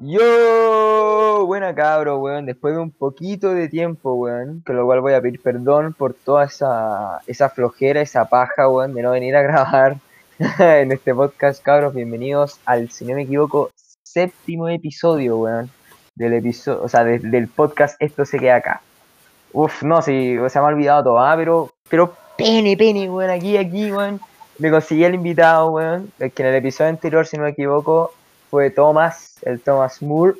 Yo, buena cabro, weón, después de un poquito de tiempo, weón, con lo cual voy a pedir perdón por toda esa, esa flojera, esa paja, weón, de no venir a grabar en este podcast, cabros, bienvenidos al, si no me equivoco, séptimo episodio, weón, del episodio, o sea, de- del podcast Esto se queda acá. Uf, no, sí, se me ha olvidado todo, ah, pero, pero pene, pene, weón, aquí, aquí, weón, me conseguí el invitado, weón, el que en el episodio anterior, si no me equivoco, fue Thomas, el Thomas Moore.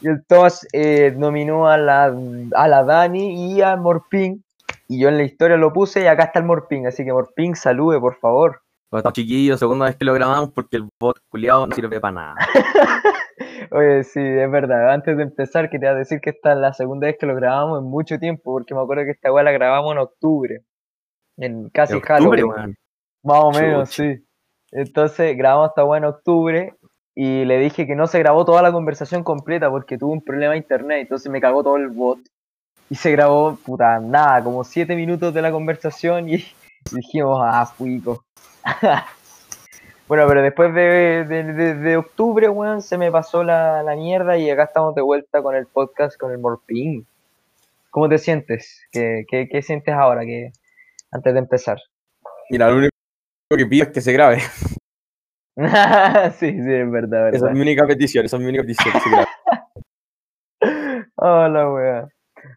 Y el Thomas eh, nominó a la, a la Dani y a Morping. Y yo en la historia lo puse y acá está el Morping. Así que Morping, salude, por favor. Bueno, chiquillos, segunda vez que lo grabamos porque el bot culiado no sirve para nada. Oye, sí, es verdad. Antes de empezar, quería decir que esta es la segunda vez que lo grabamos en mucho tiempo. Porque me acuerdo que esta weá la grabamos en octubre. En casi octubre, Halloween. weón. Más o menos, sí. Entonces grabamos esta weá en octubre y le dije que no se grabó toda la conversación completa porque tuvo un problema de internet, entonces me cagó todo el bot. Y se grabó, puta, nada, como siete minutos de la conversación y dijimos, ah, fuico. bueno, pero después de, de, de- de octubre, weón, se me pasó la, la mierda y acá estamos de vuelta con el podcast con el Morpin. ¿Cómo te sientes? ¿Qué, qué, qué sientes ahora que antes de empezar? Mira, lo único que pido es que se grabe. sí, sí, es verdad, Esa verdad. es mi única petición, esa es mi única petición. se grabe. Hola, wea.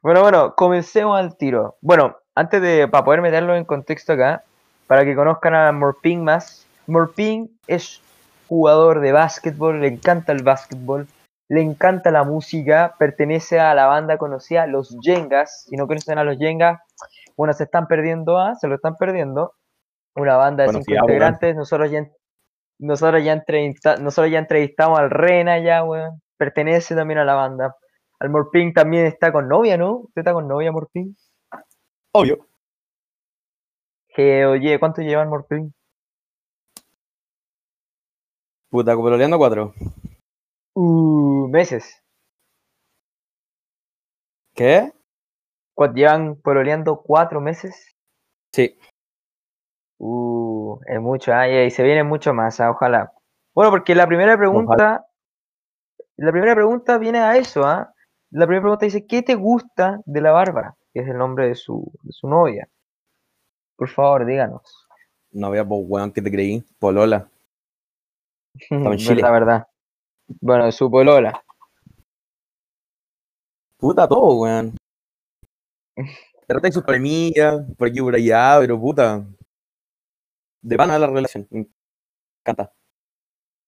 Bueno, bueno, comencemos al tiro. Bueno, antes de, para poder meterlo en contexto acá, para que conozcan a Morping más, Morping es jugador de básquetbol, le encanta el básquetbol, le encanta la música, pertenece a la banda conocida Los Yengas. Si no conocen a Los Yengas, bueno, se están perdiendo, ¿ah? se lo están perdiendo. Una banda de cinco Conocida, weón. integrantes, nosotros ya, nosotros ya, entrevista- nosotros ya entrevistamos al Rena ya, weón. Pertenece también a la banda. Al Morping también está con novia, ¿no? ¿Usted está con novia, Morping? Obvio. Que, oye, ¿cuánto lleva el Morping? Puta, copololeando cuatro. Uh, meses. ¿Qué? ¿Cuánto llevan pololeando cuatro meses? Sí. Uh, es mucho, ah, y se viene mucho más, ah, ojalá. Bueno, porque la primera pregunta, la primera pregunta viene a eso, ¿ah? La primera pregunta dice, ¿qué te gusta de la Bárbara? Que es el nombre de su, de su novia. Por favor, díganos. No veas, pues, weón, que te creí. Polola. en Chile. verdad, verdad. Bueno, su polola. Puta, todo, weón. Trata de sus problemillas, por aquí por allá, pero puta. De pana la relación. Me encanta.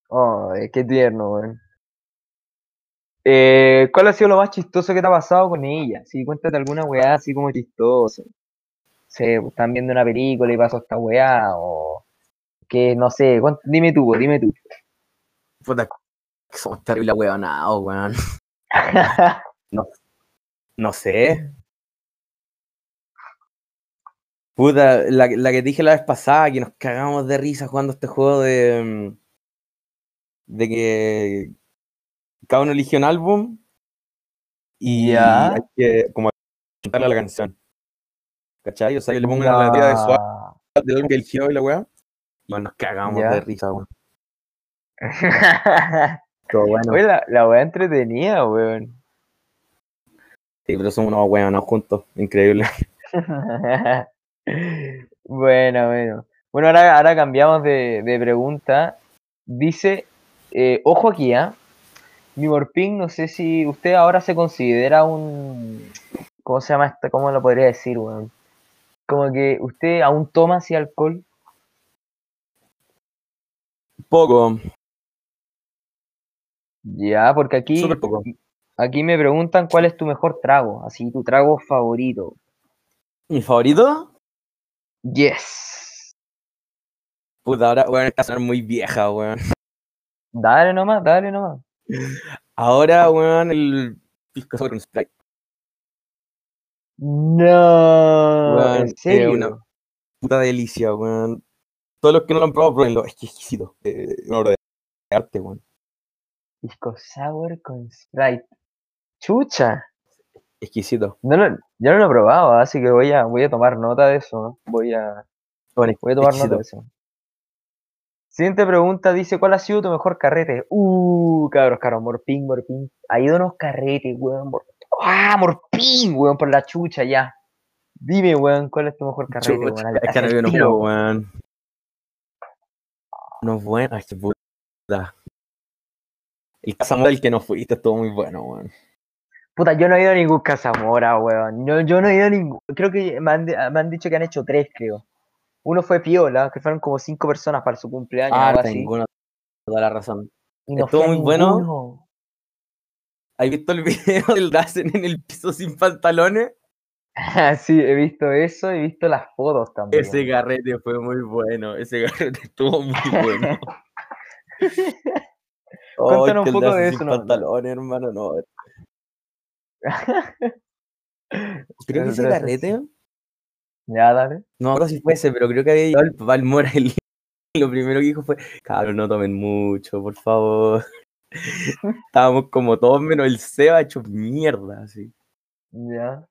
Oh, qué tierno, weón. Eh, ¿cuál ha sido lo más chistoso que te ha pasado con ella? Sí, cuéntate alguna weá así como chistosa. sé, pues, están viendo una película y pasó esta weá, o que no sé, dime tú, pues, dime tú. Puta, somos terrible weonados, weón. No sé. Puta, la, la que dije la vez pasada, que nos cagamos de risa jugando este juego de. mm, De que cada uno elige un álbum y Ya. hay que como cantarle a la canción. ¿Cachai? O sea, yo le pongo una relativa de suave del álbum que eligió y la weá. Y nos cagamos de risa, weón. Bueno, Oye, la, la weá entretenida, weón. sí, pero somos unos weonados juntos. Increíble. Bueno, bueno. Bueno, ahora, ahora cambiamos de, de pregunta. Dice, eh, ojo aquí, ¿ah? Mi Morping, no sé si usted ahora se considera un... ¿Cómo se llama esto? ¿Cómo lo podría decir, weón? Como que usted aún toma así alcohol. Poco, Ya, porque aquí, súper poco. aquí me preguntan cuál es tu mejor trago, así tu trago favorito. ¿Mi favorito? Yes. Puta, ahora, weón, sonar muy vieja, weón. Dale nomás, dale nomás. Ahora, weón, el pisco sour con Sprite. No, Weón, ¿en es serio? una- Puta delicia, weón. Todos los que no lo han probado, pruébenlo. Es que es exquisito. Eh, una obra de arte, weón. Pisco sour con Sprite. Chucha. Exquisito. No lo, yo no lo he probado, así que voy a, voy a tomar nota de eso. Voy a, Bueno, voy a tomar nota de eso. Siguiente pregunta dice, ¿cuál ha sido tu mejor carrete? Uh, cabros, cabros, Morpín, Morpín. Ha ido unos carretes, weón. Mor- Ah, Morpín, weón, por la chucha, ya. Dime, weón, ¿cuál es tu mejor carrete, Chucha, weón? Es que no unos buenos, weón. Unos buenos, ay, qué puta. El Casamora, el que no fuiste, estuvo muy bueno, weón. Puta, yo no he ido a ningún Casamora, weón. Yo, yo no he ido a ningún. Creo que me han, me han dicho que han hecho tres, creo. Uno fue Piola, que fueron como cinco personas para su cumpleaños, Ah, algo así. tengo una- toda la razón. Y no estuvo muy bueno. ¿Has visto el video del Dazen en el piso sin pantalones? Sí, he visto eso, he visto las fotos también. Ese garrete fue muy bueno. Ese garrete estuvo muy bueno. Cuéntanos un poco de eso, ¿no? pantalones, hermano, no. Creo que ese gracias. garrete. Ya, dale. No me si fue ese, pero creo que había llegado el papá del Mora y lo primero que dijo fue, cabrón, no tomen mucho, por favor. Estábamos como todos menos el Seba hecho mierda, así. Ya.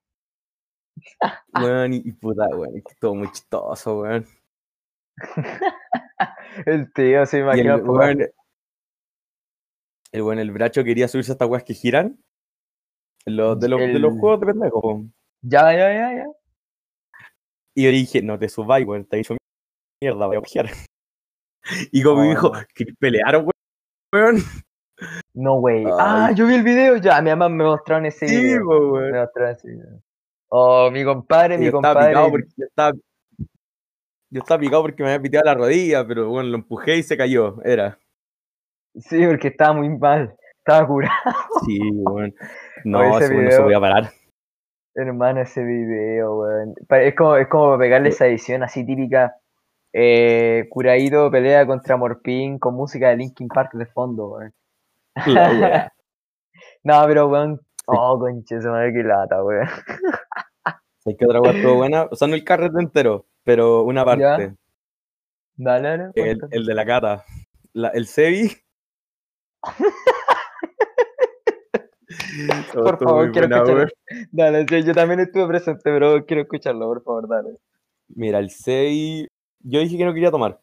Weón, y, y puta, weón, es que estuvo muy chistoso, weón. El tío se imagina el weón, el weón, el bracho quería subirse a estas weas que giran. De, los, de los El- juegos de pendejo. po. Ya, ya, ya, ya. Y yo dije, no te subáis, weón, te he hecho mierda, voy a girar. Y como me Oh, dijo, no. que pelearon, weón. No, güey. Ay. Ah, yo vi el video ya. Mi mamá me mostraron ese Sí, video. po. Me mostraron ese video. Oh, mi compadre, mi yo compadre. porque yo estaba, yo estaba picado porque me había piteado la rodilla, pero bueno, lo empujé y se cayó. Era. Sí, porque estaba muy mal. Estaba curado, Sí, weón. No, ese ese weón no se video- podía parar. hermano, ese video, weón. Es como, es como pegarle esa edición así típica. Eh, Curaído pelea contra Morpin con música de Linkin Park de fondo, weón. No, pero weón. Oh, conche, se me qué lata, weón. ¿Sabes qué otra estuvo buena? O sea, no el carrete entero, pero una parte. Ya, Dale, dale. El, de la cata. La- el Sebi. Por favor, quiero escucharlo. Dale, yo también estuve presente, pero quiero escucharlo, por favor, dale. Mira, el Sebi. Yo dije que no quería tomar.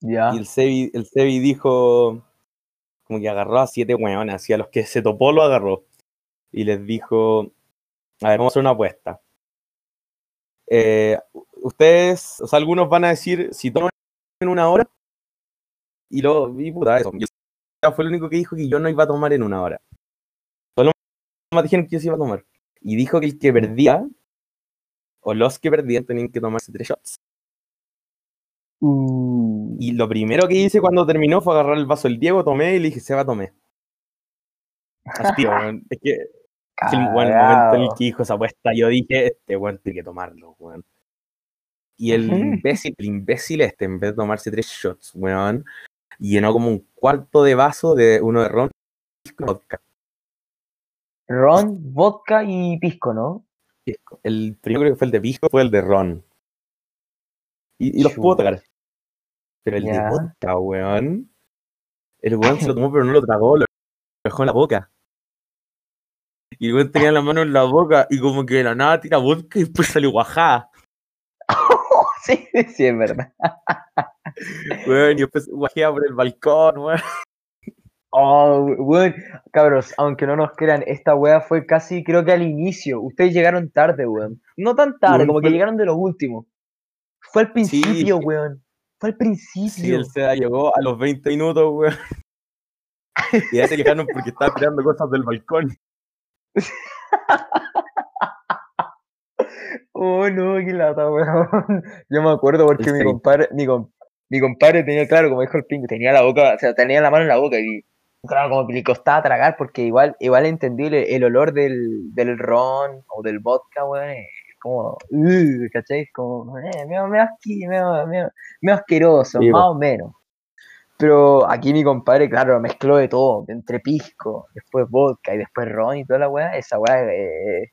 Ya. Y el Sebi, el Sebi dijo, como que agarró a siete weones, así a los que se topó lo agarró. Y les dijo, a ver, vamos a hacer una apuesta. Eh, ustedes, o sea, algunos van a decir, si toman en una hora, y luego, y puta, eso. Y fue el único que dijo que yo no iba a tomar en una hora. Más dijeron que yo sí iba a tomar. Y dijo que el que perdía, o los que perdían, tenían que tomarse tres shots. Uh, Y lo primero que hice cuando terminó fue agarrar el vaso del Diego, tomé y le dije, se va, tomé. Así. Es que, el, weón, el momento en el que dijo esa apuesta, yo dije, este weón tiene que tomarlo, weón. Y el imbécil, el imbécil este, en vez de tomarse tres shots, weón, llenó como un cuarto de vaso de uno de ron y vodka. Ron, vodka y pisco, ¿no? El primero creo que fue el de pisco, fue el de ron. Y, y los pudo tocar. Pero el de Ya. vodka, weón. El weón se lo tomó, pero no lo tragó, lo dejó en la boca. Y el weón tenía la mano en la boca y como que de la nada tira vodka y después sale guajada. sí, sí, es verdad. Weón, y después guajea por el balcón, weón. Oh, weón, cabros, aunque no nos crean, esta wea fue casi, creo que al inicio. Ustedes llegaron tarde, weón. No tan tarde, Weón, como que llegaron de los últimos. Fue al Sí, principio, sí. weón. Fue al Sí, principio. el SEDA llegó a los 20 minutos, weón. Y ya se quejaron porque estaba tirando cosas del balcón. Oh, no, qué lata, weón. Yo me acuerdo porque El mi sí. compadre, mi, com- mi compadre tenía, claro, como dijo el pingo, tenía la boca, o sea, tenía la mano en la boca y, claro, como que le costaba tragar porque igual, igual entendible el olor del, del ron o del vodka, weón, es como, uh, ¿cachai? Como, eh, medio, medio, asqui- medio, medio- medio asqueroso, Sí, más o menos. Pero aquí mi compadre, claro, mezcló de todo, entre pisco, después vodka y después ron y toda la weá, esa weá, eh,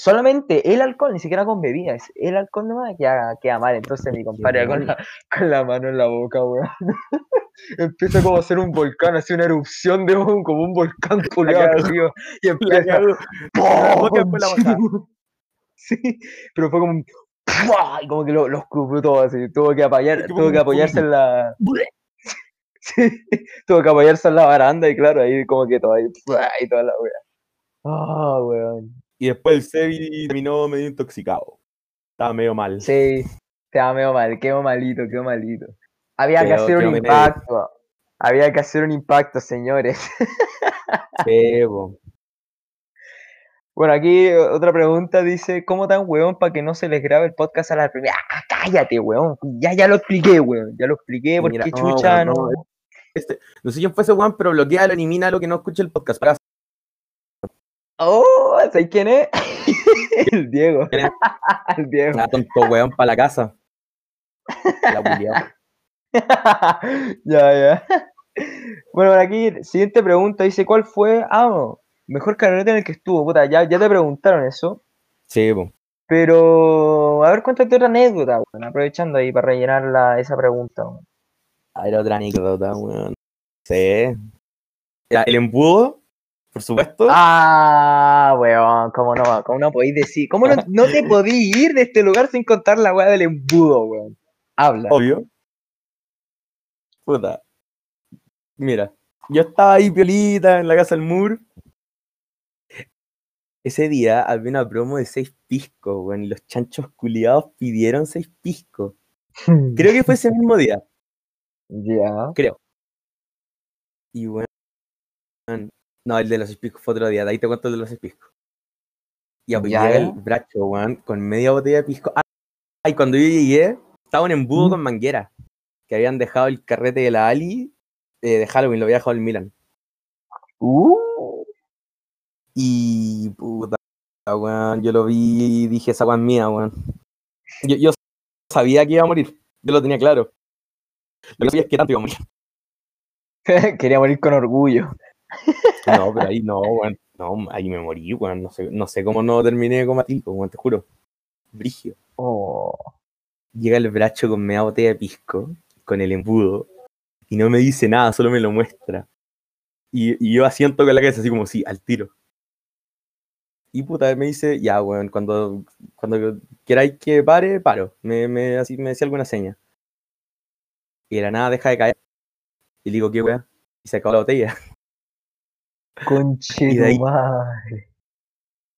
solamente el alcohol, ni siquiera con bebidas, el alcohol nomás queda, queda mal. Entonces mi compadre con la, con la mano en la boca, weón. Empieza como a hacer un volcán, así una erupción de un, como un volcán culiado cagó. arriba, y empieza. La boca la. Sí, pero fue como un y como que lo- los cubrió todo así. Tuvo que apoyar, tuvo que apoyarse en la. Sí, tuvo que apoyarse en la baranda y claro, ahí como que todo ahí, y toda la wea. Ah, weón. Y después el Sebi terminó medio intoxicado. Estaba medio mal. Sí, quedó medio mal, quedó malito, quedó malito. Había que hacer un medio. impacto. Había que hacer un impacto, señores. Sí. Bueno, aquí eh, otra pregunta dice, ¿cómo tan weón para que no se les grabe el podcast a la primera? ¡Ah, cállate, weón! Ya, ya lo expliqué, weón. Ya lo expliqué, ¿por Mira, qué no, chucha weón, no? no, Este, no sé quién fue ese weón, pero bloquea, elimina lo que no escuche el podcast. Para ¡Oh! ¿Sabes quién es? el Diego. ¿Quién es? el Diego. Nada, tonto weón para la casa. La ya, ya. Bueno, por aquí, siguiente pregunta, dice, ¿cuál fue? Ah, no, mejor carrete en el que estuvo, puta, ya, ya te preguntaron eso, Sí, po. pero a ver, cuéntate otra anécdota, weón, aprovechando ahí para rellenar la, esa pregunta. weón. A ver, otra anécdota, weón. Sí. El embudo, por supuesto. Ah, weón, cómo no, cómo no podéis decir, cómo no, no te podís ir de este lugar sin contar la weá del embudo, weón. Habla. Obvio. Puta. Mira, yo estaba ahí piolita en la casa del Mur. Ese día había una promo de seis piscos, weón, y los chanchos culiados pidieron seis piscos. Creo que fue ese mismo día, Ya. creo. Y bueno. No, el de los seis piscos fue otro día, de ahí te cuento el de los seis piscos. Y pues llega el bracho, weón, con media botella de pisco. Ah, y cuando yo llegué, estaba un embudo Mm. con manguera. Que habían dejado el carrete de la Ali eh, de Halloween, lo había dejado el Milan. Uh, Y puta, weón, yo lo vi y dije, esa weón mía, weón. Yo, yo sabía que iba a morir, yo lo tenía claro. Lo que sabía es que tanto iba a morir. quería morir con orgullo. No, pero ahí no, weón. No, ahí me morí, weón. No sé, no sé cómo no terminé a ti, weón, te juro. Brigio. Oh. Llega el bracho con media botella de pisco, con el embudo, y no me dice nada, solo me lo muestra. Y, y yo asiento con la cabeza, así como, sí, al tiro. Y puta, me dice, ya, weón, cuando, cuando queráis que pare, paro. Me, me, así me decía alguna seña. Y de la nada deja de caer. Y le digo, ¿qué weón? Y se acabó la botella. Conche Y de ahí- madre.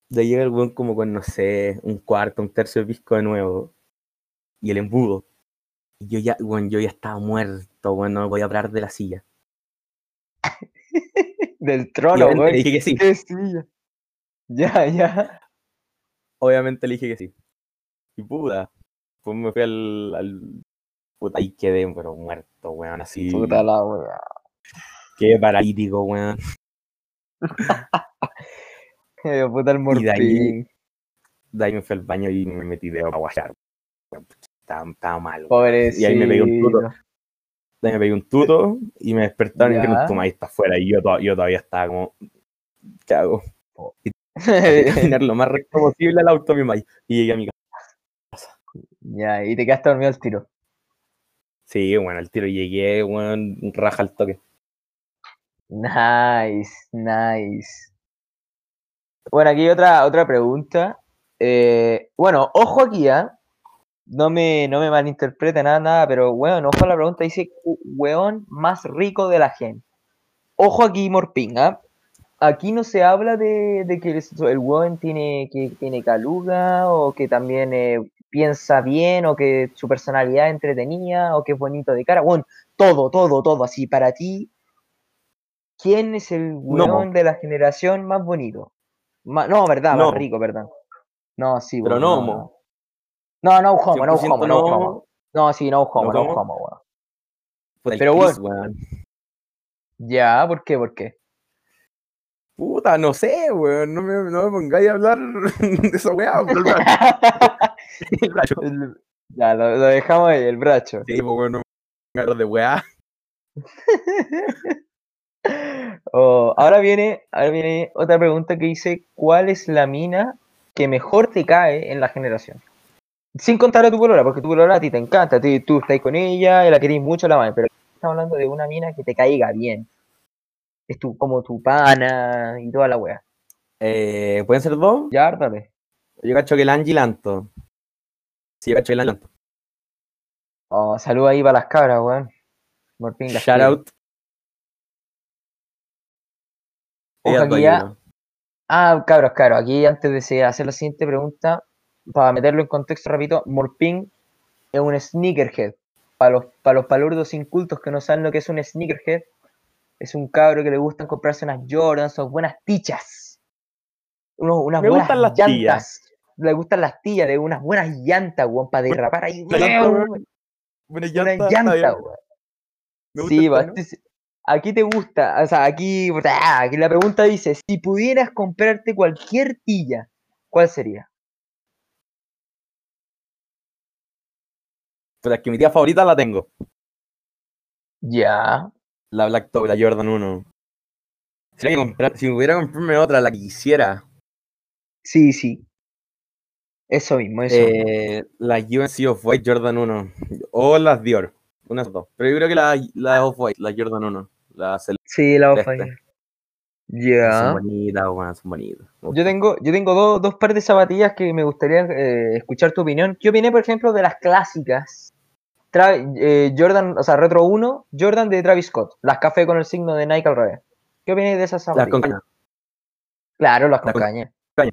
De ahí llega el weón como con, no sé, un cuarto, un tercio de pisco de nuevo. Y el embudo. Y yo ya, weón, yo ya estaba muerto, weón, no me podía parar de la silla. Del trono, güey. le dije que sí. ¿Qué silla? Ya, ya. Obviamente le dije que sí. Y puta. Pues me fui al. al puta, ahí quedé, pero muerto, weón, así. Puta la wea. Quedé paralítico, weón. Eh, Puta el Y de ahí- morfín. De ahí me fui al baño y me metí de a guayar. weón, Estaba, estaba mal, weón. Pobrecito. Y ahí me pegué un tuto. De ahí me pegué un tuto y me despertaron y Ya. dijeron, toma, ahí está afuera. Y yo, yo todavía estaba como. ¿Qué hago? Caminar lo más recto posible al auto mismo. Y llegué a mi casa. ya, y te quedaste dormido al tiro. Sí, bueno, al tiro llegué, weón, raja al toque. Nice, nice. Bueno, aquí hay otra, otra pregunta. Eh, bueno, ojo aquí, ¿ah? No me, no me malinterprete nada, nada, pero weón, ojo a la pregunta, dice "Cu- weón más rico de la gente. Ojo aquí, Morpín, ¿ah? Aquí no se habla de, de que el, weón tiene, que tiene caluga, o que también eh, piensa bien, o que su personalidad es entretenida, o que es bonito de cara. Weón, todo, todo, todo, así, para ti, ¿quién es el weón de la generación más bonito? Ma- no, verdad, No. más rico, verdad. No, sí, Pero weón, no, no, mo. no. No, no homo, no 100% homo, no no. homo. No, sí, no homo, ¿No no homo? homo, weón. Puta, Pero Chris, bueno. weón. Ya, ¿por qué? ¿Por qué? Puta, no sé, weón. No me, no me pongáis a hablar de esa weá. el bracho. El bracho. El- ya, lo, lo dejamos ahí, el bracho. Sí, pues weón, no me pongáis a hablar de weá. Oh, ahora viene, ahora viene otra pregunta que dice, ¿cuál es la mina que mejor te cae en la generación? Sin contar a tu polola, porque tu polola a ti te encanta, tú, tú estás con ella, la querés mucho, la madre, pero estamos hablando de una mina que te caiga bien. Es tu, como tu pana y toda la wea. Eh, ¿Pueden ser dos? Ya, dale. Yo cacho que el Angie Lanto. Sí, cacho el adelanto. Oh, salud ahí para las cabras, weón. Shout out. Ojo, aquí ya-. Ah, cabros, claro. Aquí antes de hacer la siguiente pregunta, para meterlo en contexto rápido, Morpin es un sneakerhead. Para los, para los palurdos incultos que no saben lo que es un sneakerhead, es un cabro que le gustan comprarse unas Jordans o buenas tichas. Unos, unas Me buenas gustan las llantas. Le gustan las tillas, de unas buenas llantas, weón, para derrapar ahí. La llanta, weón, weón. Buena Una llanta. Me gusta Sí, este- aquí te gusta, o sea, aquí, ah, aquí la pregunta dice, si pudieras comprarte cualquier tilla, ¿cuál sería? Pero es que mi tía favorita la tengo. Ya, La Black Top, la Jordan 1. Si, que comprar, si pudiera comprarme otra, la que quisiera. sí, sí. Eso mismo, eso. Eh, las UNC Off-White Jordan 1. O las Dior. Una de esas dos. Pero yo creo que la, la Off-White, la Jordan 1. La. Sí, la off este. Son Ya. bonitas, weón, son bonitas. Yo tengo, yo tengo dos, dos pares de zapatillas que me gustaría eh, escuchar tu opinión. ¿Qué opiné, por ejemplo, de las clásicas? Tra- eh, Jordan, o sea, Retro 1, Jordan de Travis Scott, las café con el signo de Nike al revés. ¿Qué opiné de esas Las zapatillas? con caña. Claro, las con Las con caña. caña.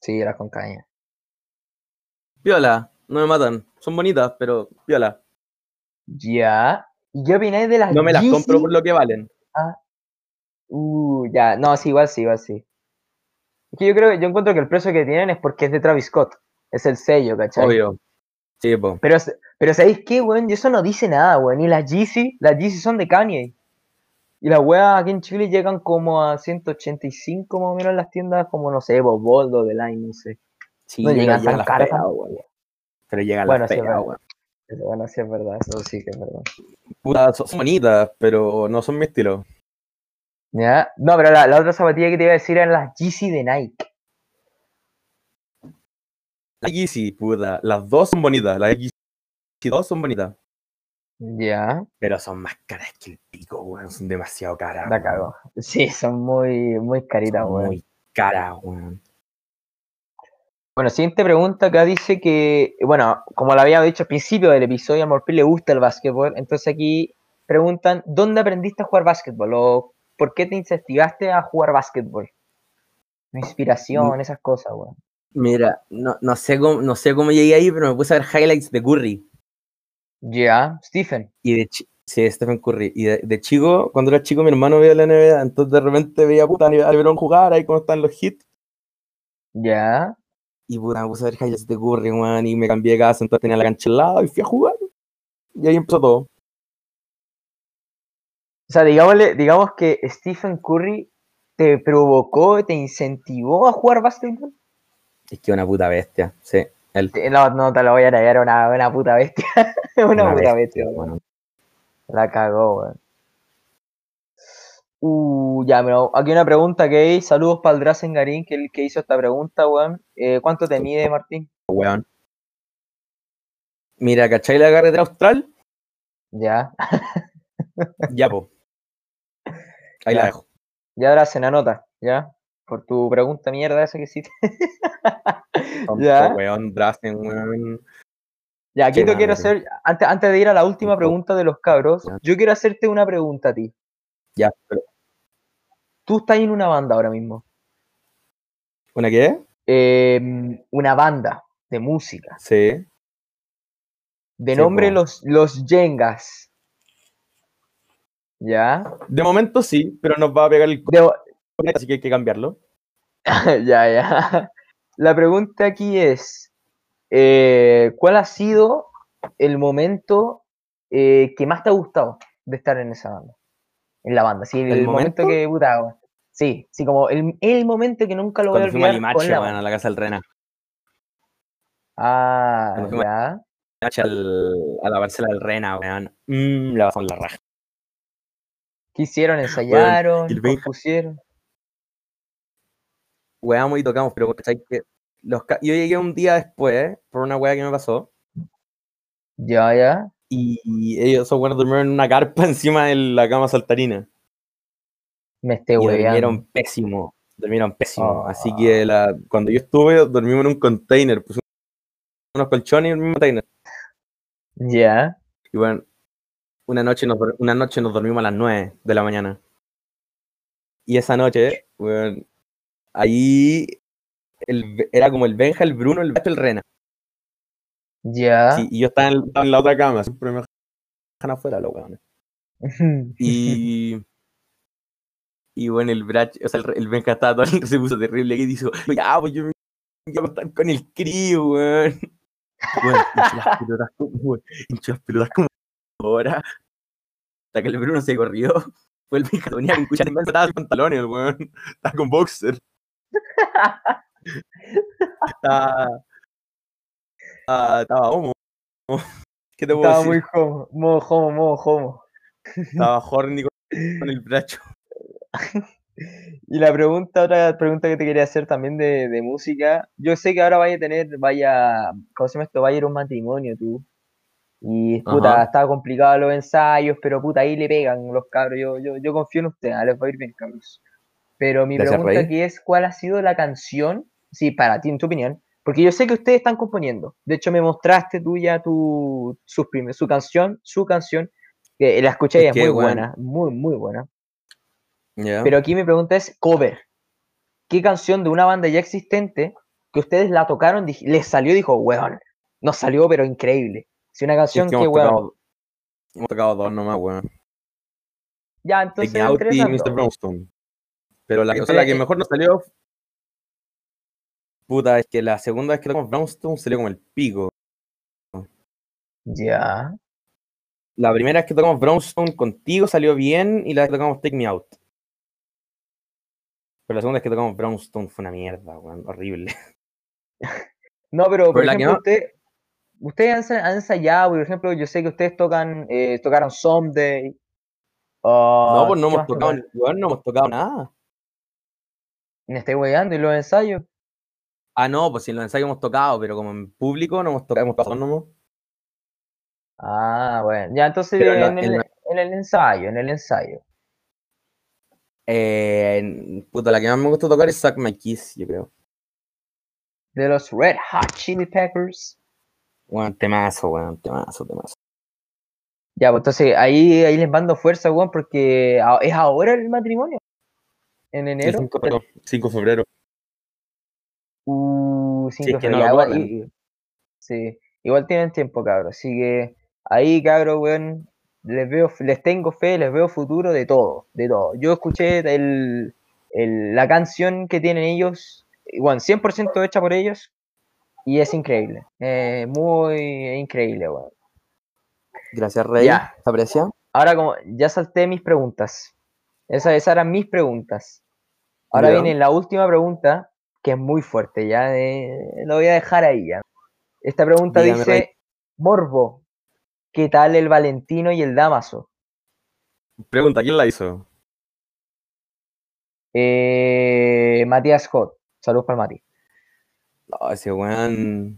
Sí, las con caña. Piola, no me matan. Son bonitas, pero piola. Ya. ¿Y qué opináis de las No me las Yeezy? compro por lo que valen. Uh, ya. No, sí, igual sí, igual sí. Es que yo creo, yo encuentro que el precio que tienen es porque es de Travis Scott. Es el sello, ¿cachai? Obvio. Sí, po. Pero, pero ¿sabéis qué, weón? Y eso no dice nada, weón. Y las Yeezy, las Yeezy son de Kanye. Y las weas aquí en Chile llegan como a 185 más o menos en las tiendas, como no sé, Boboldo, de Line, no sé. Sí, No llegan llegan tan caras. Pero llegan Bueno, las sí, weón. Pero bueno, sí es verdad, eso sí que es verdad. Puta, son son bonitas, pero no son mi estilo. ¿Ya? No, pero la, la otra zapatilla que te iba a decir eran las Yeezy de Nike. La Yeezy, puta, las dos son bonitas. Las Yeezy dos son bonitas. Ya, Pero son más caras que el pico, weón. Son demasiado caras. la cago. Sí, son muy, muy caritas, Son weón. muy caras, weón. Bueno, siguiente pregunta acá dice que, bueno, como lo había dicho al principio del episodio, a Morpil le gusta el básquetbol, entonces aquí preguntan, ¿dónde aprendiste a jugar básquetbol? ¿O por qué te incentivaste a jugar básquetbol? Inspiración, esas cosas, weón. Mira, no, no, sé cómo, no sé cómo llegué ahí, pero me puse a ver highlights de Curry. Ya, Stephen. Y de sí, Stephen Curry. Y de, de chico, cuando era chico, mi hermano veía la NBA, entonces de repente veía puta a Lebron jugar ahí cuando están los hits. Ya. Y puta, me puse a ver highlights de Curry, weón, y me cambié de casa, entonces tenía la cancha al lado y fui a jugar. Y ahí empezó todo. O sea, digámosle, digamos que Stephen Curry te provocó, te incentivó a jugar básquetbol. Es que una puta bestia, sí. Él, No, no te lo voy a negar, una, una puta bestia. una, puta bestia, weón. La cagó, weón. Uh, ya, pero aquí una pregunta que hay. Saludos para el Drazen Garín, que el que hizo esta pregunta, weón. Eh, ¿Cuánto te mide, Martín? weón. Mira, ¿cachai la carretera austral? Ya. Ya, po. Ahí Ya. la dejo. Ya, Drazen, anota, ¿ya? Por tu pregunta mierda esa que hiciste. Ya. weón, Drazen, weón. Ya, aquí Qué te quiero hacer, antes, antes de ir a la última pregunta de los cabros, yo quiero hacerte una pregunta a ti. Ya, pero, Tú estás en una banda ahora mismo. ¿una qué? Eh, una banda de música. Sí. De Sí, nombre los, los Jengas. ¿Ya? De momento sí, pero nos va a pegar el De- así que hay que cambiarlo. ya, ya. La pregunta aquí es, eh, ¿cuál ha sido el momento eh, que más te ha gustado de estar en esa banda? En la banda, sí, el, ¿El momento? momento? que, puta, weón. sí, sí, como el, el momento que nunca lo voy a Cuando fuimos a olvidar Limache, la weón, banda. a la casa del Rena. Ah, Cuando fuimos ya. Limache al- a la parcela del Rena, weón. Mmm, la pasamos la raja. ¿Qué hicieron? ¿Ensayaron? el Benja- ¿Compusieron? Weamos y tocamos, pero ¿cachai? que los yo llegué un día después, por una wea que me pasó, Ya, ya. Y ellos, buenos durmieron en una carpa encima de la cama saltarina. Me esté hueveando. durmieron pésimo, durmieron pésimo. Oh. Así que la, cuando yo estuve, dormimos en un container, pusimos unos colchones y el mismo Tainer. Ya. Y bueno, una noche, nos, una noche nos dormimos a las 9 de la mañana. Y esa noche, bueno, ahí el- era como el Benja, el Bruno, el Bacho, el Rena. Ya. Sí, y yo estaba en, en la otra cama, siempre me dejan afuera los weones. Y. Y bueno, el Brach, o sea, el, el Benja estaba todo, se puso terrible y dijo, ya, pues yo me voy a estar con el crío, weón. Weón, hincho las pelotas como, weón, hincho las pelotas como ahora. Hasta que el Bruno se corrió. Fue el Benja, venía con cuchara en estaba pantalones, weón. Estaba con boxer. Estaba. Estaba, estaba homo. ¿Qué te puedo Estaba decir? muy homo, modo homo, modo homo. Estaba horny con, el bracho. Y la pregunta, otra pregunta que te quería hacer también de, de música. Yo sé que ahora vaya a tener, vaya, ¿cómo se llama esto? Vaya a ir un matrimonio tú. Y puta, Ajá. estaba complicado los ensayos, pero puta, ahí le pegan los cabros. Yo, yo, yo confío en ustedes, les va a ir bien, cabros. Pero mi Gracias, pregunta Rey. aquí es, ¿cuál ha sido la canción? Sí, para ti, en tu opinión. Porque yo sé que ustedes están componiendo. De hecho, me mostraste tú ya tu, su, su canción, su canción, que la escuché y Es es muy buena, muy, muy buena. Pero aquí mi pregunta es cover. ¿Qué canción de una banda ya existente que ustedes la tocaron, les salió y dijo, weón, nos salió pero increíble? Si una Es canción que que, hemos weón, tocado, hemos tocado dos nomás, weón. ya, entonces y Mr. Brownstone. Pero la, que- o sea, la que mejor nos salió. Puta, es que la segunda vez que tocamos Brownstone salió como el pico. Ya. La primera vez que tocamos Brownstone contigo salió bien y la vez que tocamos Take Me Out. Pero la segunda vez que tocamos Brownstone fue una mierda, weón. Horrible. No, pero por ejemplo, no- usted, ustedes han, ensa- han ensayado, por ejemplo, yo sé que ustedes tocan, eh, tocaron Someday. o no, pues no ¿qué hemos tocado, no hemos tocado nada. Me estoy weyando y los ensayos. Ah, no, pues si en los ensayos hemos tocado, pero como en público no hemos tocado, hemos tocado nomás. Ah, bueno. Ya, entonces en la- en, el, en la- en el ensayo, en el ensayo. Eh, puta, la que más me gusta tocar es Suck My Kiss, yo creo. De los Red Hot Chili Peppers. Weón, temazo, weón, temazo, temazo. Ya, pues entonces ahí, ahí les mando fuerza, weón, porque es ahora el matrimonio. En El enero. 5 de febrero. 5 de febrero. Uh, Si 5 es que de no febrero. lo Ya, igual- corren. y- y- sí, igual tienen tiempo, cabros. Así que ahí, cabros, weón, les veo, les tengo fe, les veo futuro de todo, de todo. Yo escuché el, el- la canción que tienen ellos, igual, 100% hecha por ellos, y es increíble. Eh, muy increíble, weón. Gracias, Rey. Ya. ¿Te aprecia? Ahora, como ya salté mis preguntas, esas, esas eran mis preguntas. Ahora viene la última pregunta, que es muy fuerte, ya eh, lo voy a dejar ahí ya. Esta pregunta Dígame, dice, Rey. Morbo, ¿qué tal el Valentino y el Damaso? Pregunta, ¿quién la hizo? Eh, Matías Scott, saludos para Mati. No, ese weón.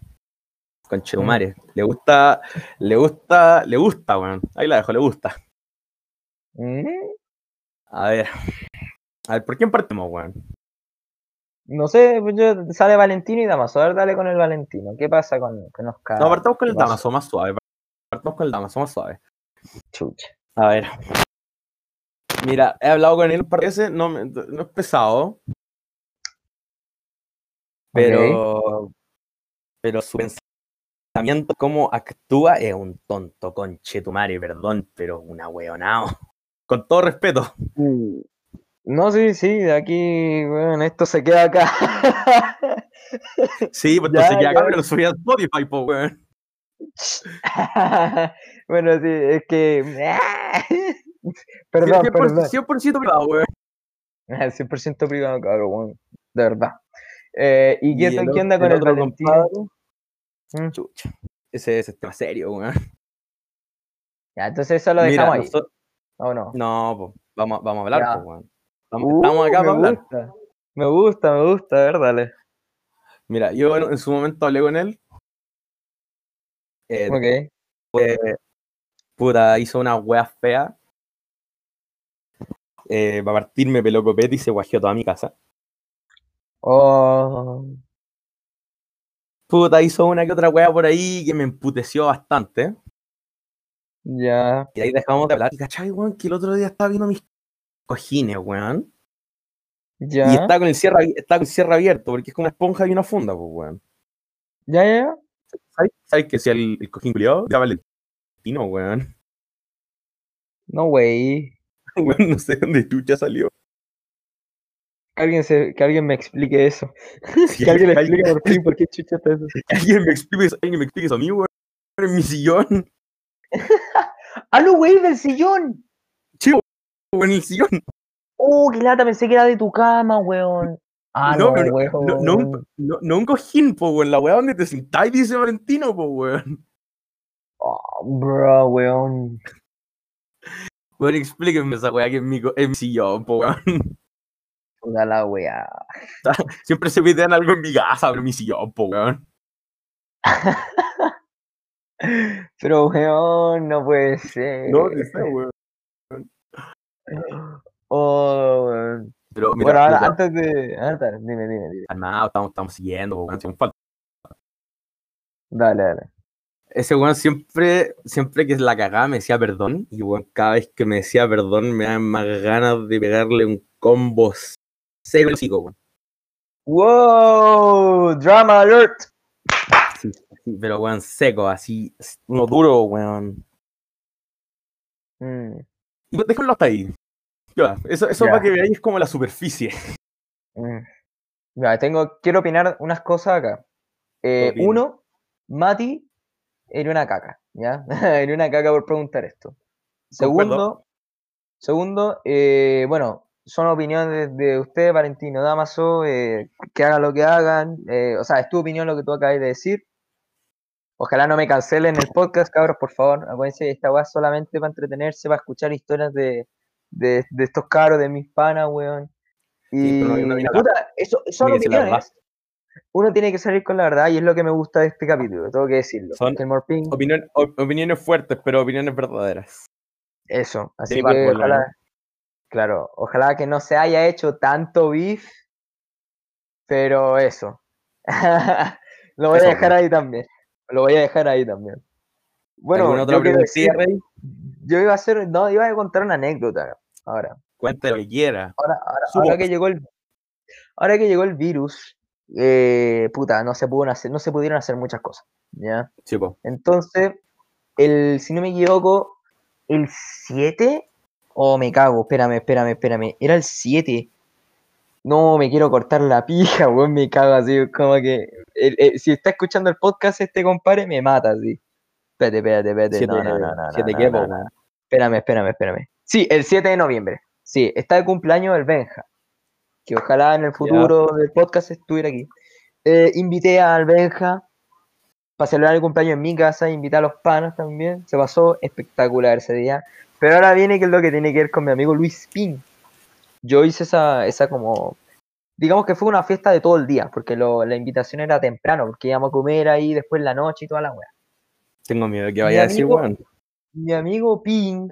Con Chetumare. Le gusta, le gusta, le gusta, weón. Ahí la dejo, le gusta. Mm, A ver. A ver, ¿por quién partimos, weón? No sé, pues yo- sale Valentino y Damaso, a ver, dale con el Valentino, ¿qué pasa con, con Oscar? No, partamos con el. Damaso, más suave. Partamos con el Damaso, más suave. Chucha. A ver. Mira, he hablado con él un par de veces, no, no es pesado. Pero. Pero su pensamiento, cómo actúa, es un tonto, conchetumare, perdón, pero una weonao. Con todo respeto. Uh, No, sí, sí, de aquí, bueno, esto se queda acá. Sí, pues Ya, entonces ya, ya. cabrón, lo subí a Spotify, po, weón. bueno, sí, es que. perdón, 100%, perdón. 100% privado, weón. 100% privado, cabrón, weón, de verdad. Eh, ¿Y, qué, el qué onda con el, otro Valentino? Mm, Chucha. Ese ese es tema serio, weón. Ya, entonces eso lo Mira, dejamos ahí. noso- ¿O no? no, po, vamos, vamos a hablar, po, weón. Vamos, Uh, estamos acá me para hablar. gusta. Me gusta, me gusta, a ver, dale. Mira, yo en, en su momento hablé con él. Eh, Ok. puta, hizo una wea fea. Eh, para partirme pelo copete y se guajeó toda mi casa. Oh, puta, hizo una que otra weá por ahí que me emputeció bastante. Ya. Y ahí dejamos de hablar. Y cachai, weón, que el otro día estaba viendo mis cojines, weón. Ya. Y está con el cierre, está con el cierre abierto, porque es con una esponja y una funda, pues, weón. Ya, ya, ya. ¿Sabes, ¿Sabes que si el, el cojín culiado ya Valentino, weón? No, güey. Weón, no sé dónde chucha salió. Que alguien, se, que alguien me explique eso. Que alguien alguien- explique por fin por qué chucha está eso. Alguien me explique eso, alguien me explique eso a mí, weón. En mi sillón. ¡Ah, no, güey, del sillón! Chivo, en el sillón. ¡Oh, qué lata! Pensé que era de tu cama, weón. Ah, no, No, weón. No, no, no, no un cojín, po, weón. La weá donde te sentáis dice Valentino, po, weón. Oh, bro, weón. Weón, explíquenme esa weá que es mi, es mi sillón, po, weón. La weá. Siempre se piden algo en mi casa, pero mi sillón, po, weón. Pero, weón, no puede ser. No, no sé, weón. Oh, weón. Pero, mira, bueno, ahora, mira, antes de. Antes, dime, dime, dime. estamos, estamos siguiendo, falta. Dale, dale. Ese weón siempre, siempre que la cagaba me decía perdón. Y weón, cada vez que me decía perdón me daban más ganas de pegarle un combo seco hocico, weón. ¡Wow! ¡Drama alert! Sí, sí, pero weón, seco, así, uno duro, weón. Mm, déjenlo hasta ahí. Ya, eso eso Ya. para que veáis como la superficie. mm. Ya, tengo, quiero opinar unas cosas acá. Eh, uno, Mati era una caca, ¿ya? era una caca por preguntar esto. Segundo, segundo eh, bueno, son opiniones de, de usted, Valentino Damaso, eh, que hagan lo que hagan. eh, o sea, es tu opinión lo que tú acabas de decir. Ojalá no me cancelen el podcast, cabros, por favor. Acuérdense, esta weá solamente para entretenerse, para escuchar historias de, de, de estos cabros, de mis panas, weón. Y, Sí, pero no- no viene a hablar. puta, eso, son la opiniones. Uno tiene que salir con la verdad y es lo que me gusta de este capítulo, tengo que decirlo. Son Opinión- opiniones fuertes, pero opiniones verdaderas. eso. Así mi que ojalá, claro, ojalá que no se haya hecho tanto beef, pero eso. lo voy Eso, a dejar ahí también. Lo voy a dejar ahí también. Bueno, ¿Alguna otra yo decir- yo iba a hacer, no, iba a contar una anécdota ahora. Cuente lo que quiera. Ahora, que llegó el, ahora que llegó el virus, eh, puta, no se pudo hacer, no se pudieron hacer muchas cosas, ¿ya? Sí. Entonces, el, si no me equivoco, el 7, oh, me cago, espérame, espérame, espérame, era el 7. No, me quiero cortar la pija, weón, me cago así, como que, el- el- si está escuchando el podcast este compadre, me mata, así. Espérate, espérate, espérate, no, no, no, no, siete no, qué, no, no. Espérame, espérame, espérame. Sí, el 7 de noviembre. Sí, está de cumpleaños el Benja. Que ojalá en el futuro del podcast estuviera aquí. Eh, invité al Benja para celebrar el cumpleaños en mi casa, invité a los panos también. Se pasó espectacular ese día. Pero ahora viene que es lo que tiene que ver con mi amigo Luis Pin. Yo hice esa, esa como. Digamos que fue una fiesta de todo el día, porque lo- la invitación era temprano, porque íbamos a comer ahí después en la noche y toda la weá. Tengo miedo de que Mi vaya a decir, weón. mi amigo Ping,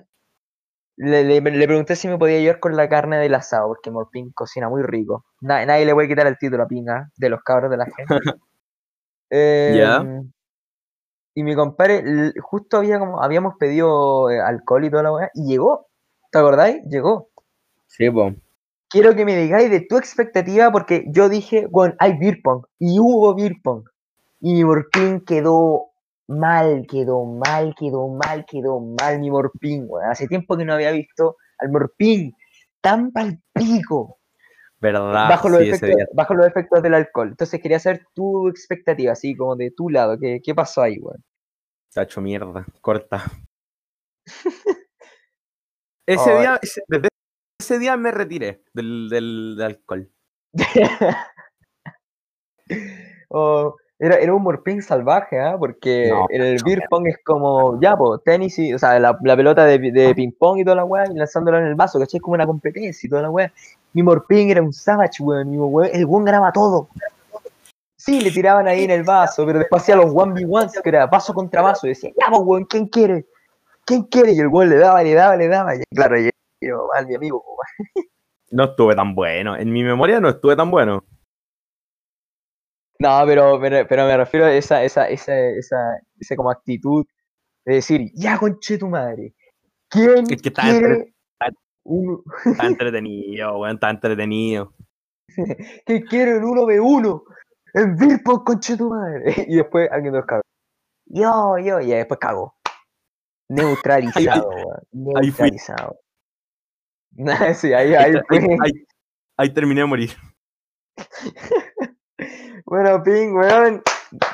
le, le- le pregunté si me podía ayudar con la carne del asado, porque Morping cocina muy rico. Na- nadie le puede quitar el título a Pinga de los cabros de la gente. Ya. Em, Y mi compadre, justo había como, habíamos pedido eh, alcohol y toda la weá, y llegó. ¿Te acordáis? Llegó. Sí, po. Quiero que me digáis de tu expectativa, porque yo dije, bueno, hay beer pong, y hubo beer pong. Y mi Morpin quedó mal, quedó mal, quedó mal, quedó mal mi Morpin, weón. Hace tiempo que no había visto al Morpin tan palpico ¿Verdad? bajo, los sí, efectos, día. bajo los efectos del alcohol. Entonces quería saber tu expectativa, así como de tu lado, ¿qué, qué pasó ahí, weón? Hecho mierda. Corta. Ese día, ese- desde ese día me retiré del, del, del alcohol. Oh, era, era un morping salvaje, ¿ah? Porque No, el macho, beer pong es como, ya, pues, tenis y, o sea, la, la pelota de, de ping pong y toda la weá, y lanzándola en el vaso, ¿cachai? Es como una competencia y toda la weá. Mi morping era un savage, weón, mi weón, el weón ganaba todo. Sí, le tiraban ahí en el vaso, pero después hacía los 1v1s, que era vaso contra vaso, y decía, ya, pues, weón, ¿quién quiere? ¿Quién quiere? Y el weón le daba, le daba, le daba, y claro, yo, mi amigo. No estuve tan bueno. En mi memoria no estuve tan bueno. No, pero, pero, pero me refiero a esa, esa, esa, esa, esa como actitud de decir, ya conche tu madre. ¿Quién Es que está quiere un, Está entretenido, weón, está entretenido. que quiere el 1v1 en Beerpong conche tu madre? Y después alguien los cabros. Yo, yo, y después cago. Neutralizado, weón. Neutralizado. sí, ahí, ahí Ahí, fue. ahí- ahí terminé de morir. Bueno, Ping, weón.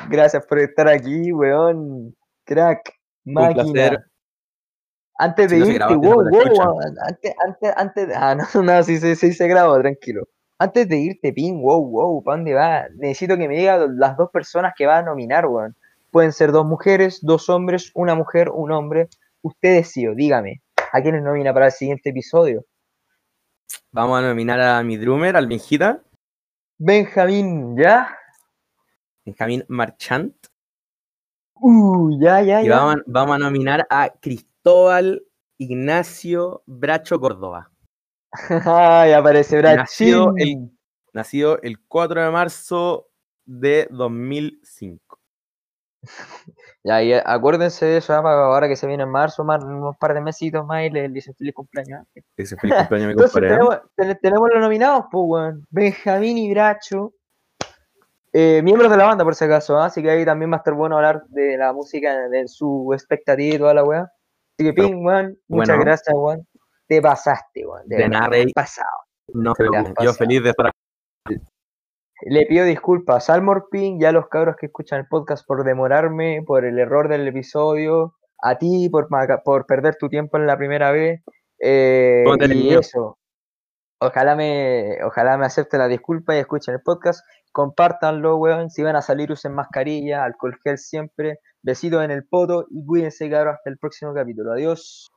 Gracias por estar aquí, weón. Crack, máquina. placer. Antes de Si no irte, graba, wow, wow, antes, antes, antes, de- ah, no, no, sí, sí, sí se grabó, tranquilo. Antes de irte, Ping, wow, wow, ¿para dónde va? Necesito que me diga las dos personas que va a nominar, weón. Pueden ser dos mujeres, dos hombres, una mujer, un hombre. Usted decide, dígame, ¿a quiénes nomina para el siguiente episodio? Vamos a nominar a mi drummer, al Benjita, Benjamín, ¿ya? Benjamín Marchant. Uh, ya, ya, Y ya. vamos, a- vamos a nominar a Cristóbal Ignacio Bracho Córdoba. Ay, aparece Nació Brachín. Nacido el 4 de marzo de 2005. Ya, y acuérdense de eso, ah, ahora que se viene en marzo, más, unos par de mesitos más y le dicen feliz cumpleaños. Ese feliz cumpleaños, mi Entonces. ¿eh? tenemos, ten- tenemos los nominados, pues, weón. Benjamín y Bracho. eh, miembros de la banda, por si acaso, así que ahí también va a estar bueno hablar de la música, de su expectativa y toda la weá. Así que, Ping, weón, muchas bueno. gracias, weón. Te pasaste, weón. De verdad, nada, pasado. No, yo feliz de estar Le pido disculpas al Morpin y a los cabros que escuchan el podcast por demorarme, por el error del episodio, a ti por, perder tu tiempo en la primera vez. eh, y eso. Ojalá me, ojalá me acepten la disculpa y escuchen el podcast. Compártanlo, weón. Si van a salir, usen mascarilla, alcohol gel siempre. Besitos en el poto y cuídense, cabros. Hasta el próximo capítulo. Adiós.